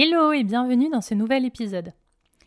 Hello et bienvenue dans ce nouvel épisode.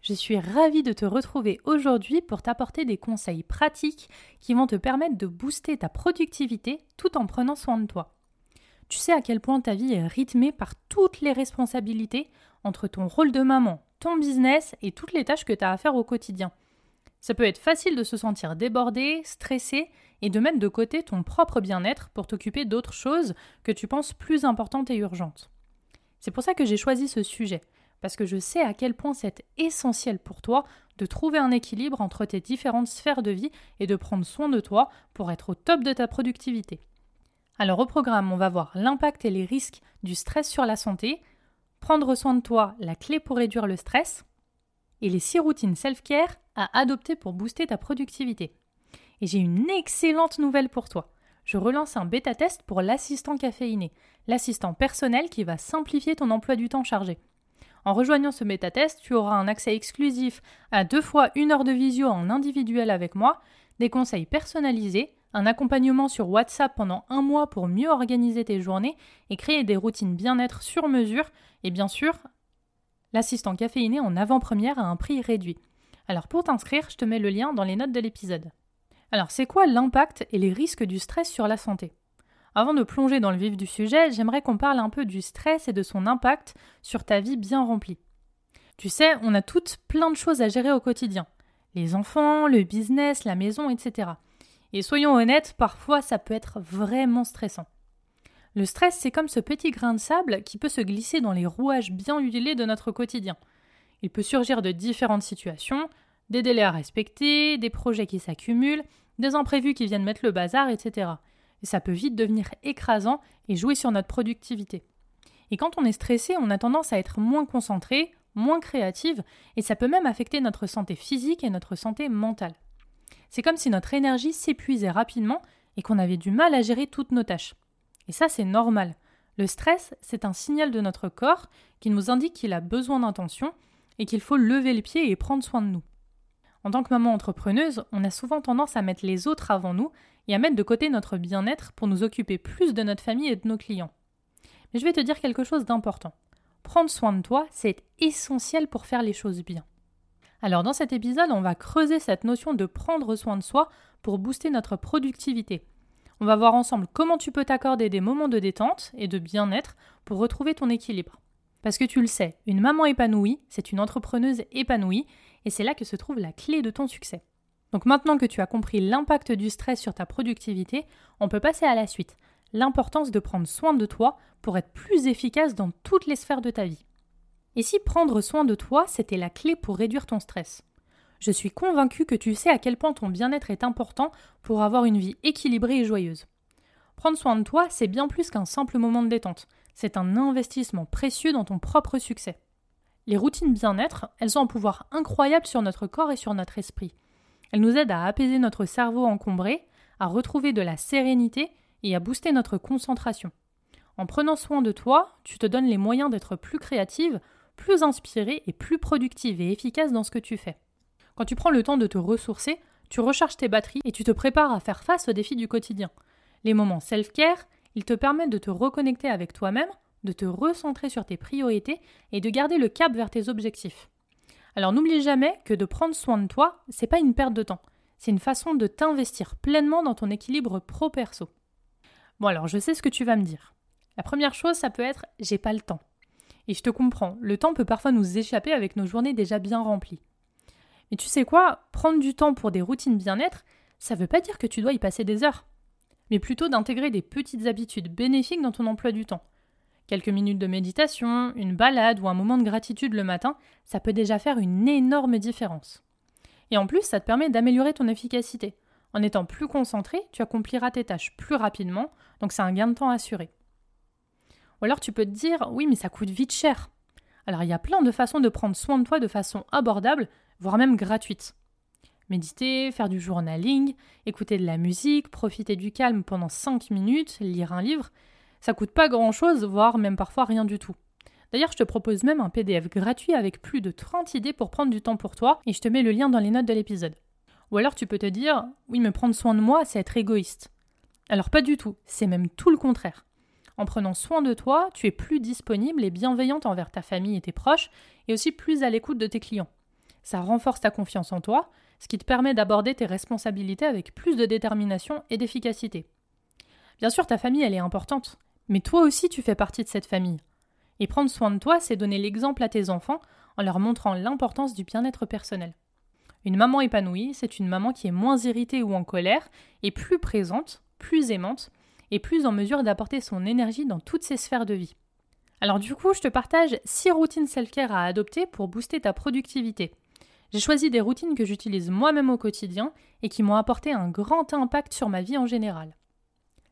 Je suis ravie de te retrouver aujourd'hui pour t'apporter des conseils pratiques qui vont te permettre de booster ta productivité tout en prenant soin de toi. Tu sais à quel point ta vie est rythmée par toutes les responsabilités entre ton rôle de maman, ton business et toutes les tâches que tu as à faire au quotidien. Ça peut être facile de se sentir débordé, stressé et de mettre de côté ton propre bien-être pour t'occuper d'autres choses que tu penses plus importantes et urgentes. C'est pour ça que j'ai choisi ce sujet, parce que je sais à quel point c'est essentiel pour toi de trouver un équilibre entre tes différentes sphères de vie et de prendre soin de toi pour être au top de ta productivité. Alors au programme, on va voir l'impact et les risques du stress sur la santé, prendre soin de toi, la clé pour réduire le stress, et les six routines self-care à adopter pour booster ta productivité. Et j'ai une excellente nouvelle pour toi je relance un bêta-test pour l'assistant caféiné, l'assistant personnel qui va simplifier ton emploi du temps chargé. En rejoignant ce bêta-test, tu auras un accès exclusif à deux fois une heure de visio en individuel avec moi, des conseils personnalisés, un accompagnement sur WhatsApp pendant un mois pour mieux organiser tes journées et créer des routines bien-être sur mesure, et bien sûr, l'assistant caféiné en avant-première à un prix réduit. Alors pour t'inscrire, je te mets le lien dans les notes de l'épisode. Alors, c'est quoi l'impact et les risques du stress sur la santé? Avant de plonger dans le vif du sujet, j'aimerais qu'on parle un peu du stress et de son impact sur ta vie bien remplie. Tu sais, on a toutes plein de choses à gérer au quotidien. Les enfants, le business, la maison, etc. Et soyons honnêtes, parfois ça peut être vraiment stressant. Le stress, c'est comme ce petit grain de sable qui peut se glisser dans les rouages bien huilés de notre quotidien. Il peut surgir de différentes situations, des délais à respecter, des projets qui s'accumulent, des imprévus qui viennent mettre le bazar, etc. Et ça peut vite devenir écrasant et jouer sur notre productivité. Et quand on est stressé, on a tendance à être moins concentré, moins créative, et ça peut même affecter notre santé physique et notre santé mentale. C'est comme si notre énergie s'épuisait rapidement et qu'on avait du mal à gérer toutes nos tâches. Et ça, c'est normal. Le stress, c'est un signal de notre corps qui nous indique qu'il a besoin d'intention et qu'il faut lever le pied et prendre soin de nous. En tant que maman entrepreneuse, on a souvent tendance à mettre les autres avant nous et à mettre de côté notre bien-être pour nous occuper plus de notre famille et de nos clients. Mais je vais te dire quelque chose d'important. Prendre soin de toi, c'est essentiel pour faire les choses bien. Alors dans cet épisode, on va creuser cette notion de prendre soin de soi pour booster notre productivité. On va voir ensemble comment tu peux t'accorder des moments de détente et de bien-être pour retrouver ton équilibre. Parce que tu le sais, une maman épanouie, c'est une entrepreneuse épanouie, et c'est là que se trouve la clé de ton succès. Donc maintenant que tu as compris l'impact du stress sur ta productivité, on peut passer à la suite, l'importance de prendre soin de toi pour être plus efficace dans toutes les sphères de ta vie. Et si prendre soin de toi, c'était la clé pour réduire ton stress? Je suis convaincue que tu sais à quel point ton bien-être est important pour avoir une vie équilibrée et joyeuse. Prendre soin de toi, c'est bien plus qu'un simple moment de détente. C'est un investissement précieux dans ton propre succès. Les routines bien-être, elles ont un pouvoir incroyable sur notre corps et sur notre esprit. Elles nous aident à apaiser notre cerveau encombré, à retrouver de la sérénité et à booster notre concentration. En prenant soin de toi, tu te donnes les moyens d'être plus créative, plus inspirée et plus productive et efficace dans ce que tu fais. Quand tu prends le temps de te ressourcer, tu recharges tes batteries et tu te prépares à faire face aux défis du quotidien. Les moments self-care, ils te permettent de te reconnecter avec toi-même, de te recentrer sur tes priorités et de garder le cap vers tes objectifs. Alors n'oublie jamais que de prendre soin de toi, c'est pas une perte de temps, c'est une façon de t'investir pleinement dans ton équilibre pro-perso. Bon alors je sais ce que tu vas me dire. La première chose, ça peut être j'ai pas le temps. Et je te comprends, le temps peut parfois nous échapper avec nos journées déjà bien remplies. Mais tu sais quoi, prendre du temps pour des routines bien-être, ça veut pas dire que tu dois y passer des heures mais plutôt d'intégrer des petites habitudes bénéfiques dans ton emploi du temps. Quelques minutes de méditation, une balade ou un moment de gratitude le matin, ça peut déjà faire une énorme différence. Et en plus, ça te permet d'améliorer ton efficacité. En étant plus concentré, tu accompliras tes tâches plus rapidement, donc c'est un gain de temps assuré. Ou alors tu peux te dire, oui, mais ça coûte vite cher. Alors il y a plein de façons de prendre soin de toi de façon abordable, voire même gratuite. Méditer, faire du journaling, écouter de la musique, profiter du calme pendant 5 minutes, lire un livre, ça coûte pas grand chose, voire même parfois rien du tout. D'ailleurs, je te propose même un PDF gratuit avec plus de 30 idées pour prendre du temps pour toi et je te mets le lien dans les notes de l'épisode. Ou alors tu peux te dire, oui, mais prendre soin de moi, c'est être égoïste. Alors pas du tout, c'est même tout le contraire. En prenant soin de toi, tu es plus disponible et bienveillante envers ta famille et tes proches, et aussi plus à l'écoute de tes clients. Ça renforce ta confiance en toi, ce qui te permet d'aborder tes responsabilités avec plus de détermination et d'efficacité. Bien sûr, ta famille, elle est importante, mais toi aussi, tu fais partie de cette famille. Et prendre soin de toi, c'est donner l'exemple à tes enfants en leur montrant l'importance du bien-être personnel. Une maman épanouie, c'est une maman qui est moins irritée ou en colère, et plus présente, plus aimante, et plus en mesure d'apporter son énergie dans toutes ses sphères de vie. Alors du coup, je te partage 6 routines self-care à adopter pour booster ta productivité. J'ai choisi des routines que j'utilise moi-même au quotidien et qui m'ont apporté un grand impact sur ma vie en général.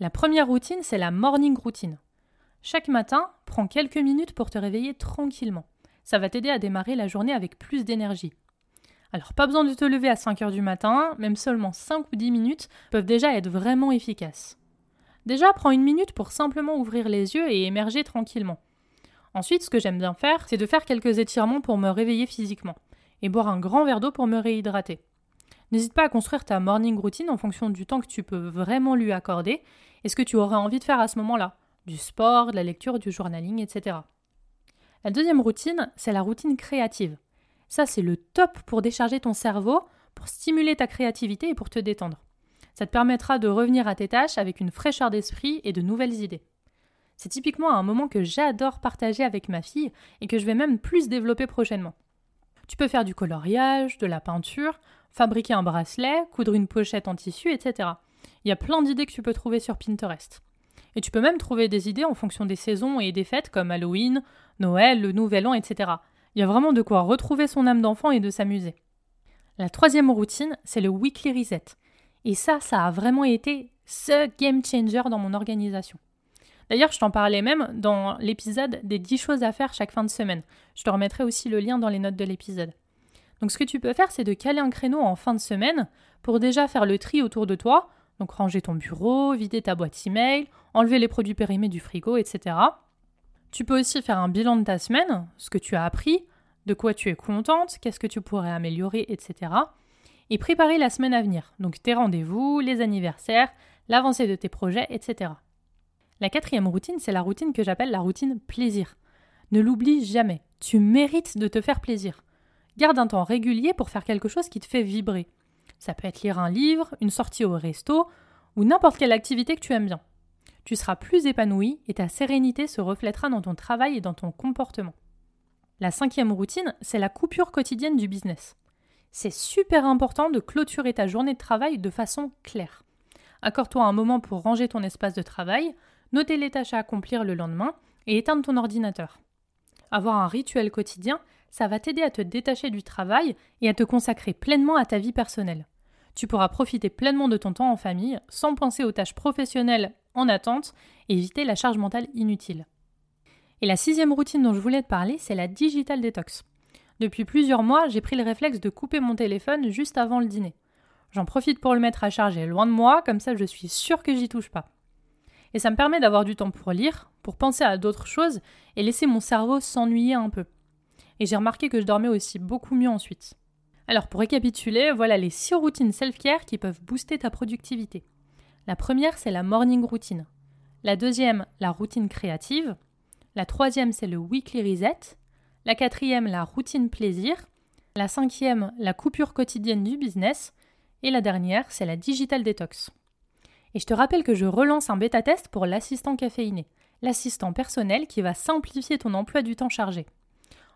La première routine, c'est la morning routine. Chaque matin, prends quelques minutes pour te réveiller tranquillement. Ça va t'aider à démarrer la journée avec plus d'énergie. Alors pas besoin de te lever à 5 heures du matin, même seulement 5 ou 10 minutes peuvent déjà être vraiment efficaces. Déjà, prends une minute pour simplement ouvrir les yeux et émerger tranquillement. Ensuite, ce que j'aime bien faire, c'est de faire quelques étirements pour me réveiller physiquement et boire un grand verre d'eau pour me réhydrater. N'hésite pas à construire ta morning routine en fonction du temps que tu peux vraiment lui accorder et ce que tu auras envie de faire à ce moment-là. Du sport, de la lecture, du journaling, etc. La deuxième routine, c'est la routine créative. Ça, c'est le top pour décharger ton cerveau, pour stimuler ta créativité et pour te détendre. Ça te permettra de revenir à tes tâches avec une fraîcheur d'esprit et de nouvelles idées. C'est typiquement un moment que j'adore partager avec ma fille et que je vais même plus développer prochainement. Tu peux faire du coloriage, de la peinture, fabriquer un bracelet, coudre une pochette en tissu, etc. Il y a plein d'idées que tu peux trouver sur Pinterest. Et tu peux même trouver des idées en fonction des saisons et des fêtes comme Halloween, Noël, le Nouvel An, etc. Il y a vraiment de quoi retrouver son âme d'enfant et de s'amuser. La troisième routine, c'est le weekly reset. Et ça, ça a vraiment été ce game changer dans mon organisation. D'ailleurs, je t'en parlais même dans l'épisode des 10 choses à faire chaque fin de semaine. Je te remettrai aussi le lien dans les notes de l'épisode. Donc ce que tu peux faire, c'est de caler un créneau en fin de semaine pour déjà faire le tri autour de toi, donc ranger ton bureau, vider ta boîte email, enlever les produits périmés du frigo, etc. Tu peux aussi faire un bilan de ta semaine, ce que tu as appris, de quoi tu es contente, qu'est-ce que tu pourrais améliorer, etc et préparer la semaine à venir, donc tes rendez-vous, les anniversaires, l'avancée de tes projets, etc. La quatrième routine, c'est la routine que j'appelle la routine plaisir. Ne l'oublie jamais, tu mérites de te faire plaisir. Garde un temps régulier pour faire quelque chose qui te fait vibrer. Ça peut être lire un livre, une sortie au resto, ou n'importe quelle activité que tu aimes bien. Tu seras plus épanoui et ta sérénité se reflètera dans ton travail et dans ton comportement. La cinquième routine, c'est la coupure quotidienne du business c'est super important de clôturer ta journée de travail de façon claire. Accorde-toi un moment pour ranger ton espace de travail, noter les tâches à accomplir le lendemain et éteindre ton ordinateur. Avoir un rituel quotidien, ça va t'aider à te détacher du travail et à te consacrer pleinement à ta vie personnelle. Tu pourras profiter pleinement de ton temps en famille sans penser aux tâches professionnelles en attente et éviter la charge mentale inutile. Et la sixième routine dont je voulais te parler, c'est la digital detox. Depuis plusieurs mois, j'ai pris le réflexe de couper mon téléphone juste avant le dîner. J'en profite pour le mettre à charger loin de moi, comme ça je suis sûre que j'y touche pas. Et ça me permet d'avoir du temps pour lire, pour penser à d'autres choses et laisser mon cerveau s'ennuyer un peu. Et j'ai remarqué que je dormais aussi beaucoup mieux ensuite. Alors pour récapituler, voilà les 6 routines self-care qui peuvent booster ta productivité. La première, c'est la morning routine. La deuxième, la routine créative. La troisième, c'est le weekly reset. La quatrième, la routine plaisir. La cinquième, la coupure quotidienne du business. Et la dernière, c'est la digital detox. Et je te rappelle que je relance un bêta-test pour l'assistant caféiné, l'assistant personnel qui va simplifier ton emploi du temps chargé.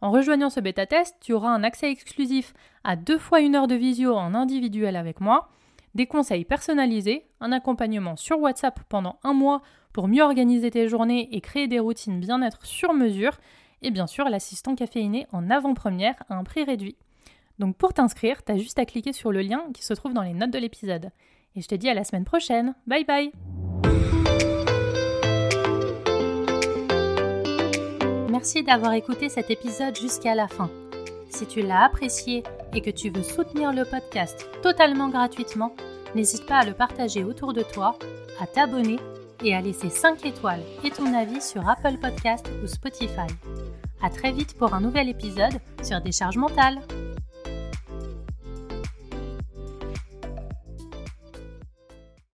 En rejoignant ce bêta-test, tu auras un accès exclusif à deux fois une heure de visio en individuel avec moi, des conseils personnalisés, un accompagnement sur WhatsApp pendant un mois pour mieux organiser tes journées et créer des routines bien-être sur mesure, et bien sûr l'assistant caféiné en avant-première à un prix réduit. Donc pour t'inscrire, t'as juste à cliquer sur le lien qui se trouve dans les notes de l'épisode. Et je te dis à la semaine prochaine. Bye bye Merci d'avoir écouté cet épisode jusqu'à la fin. Si tu l'as apprécié et que tu veux soutenir le podcast totalement gratuitement, n'hésite pas à le partager autour de toi, à t'abonner et à laisser 5 étoiles et ton avis sur Apple Podcast ou Spotify. À très vite pour un nouvel épisode sur Décharge mentale.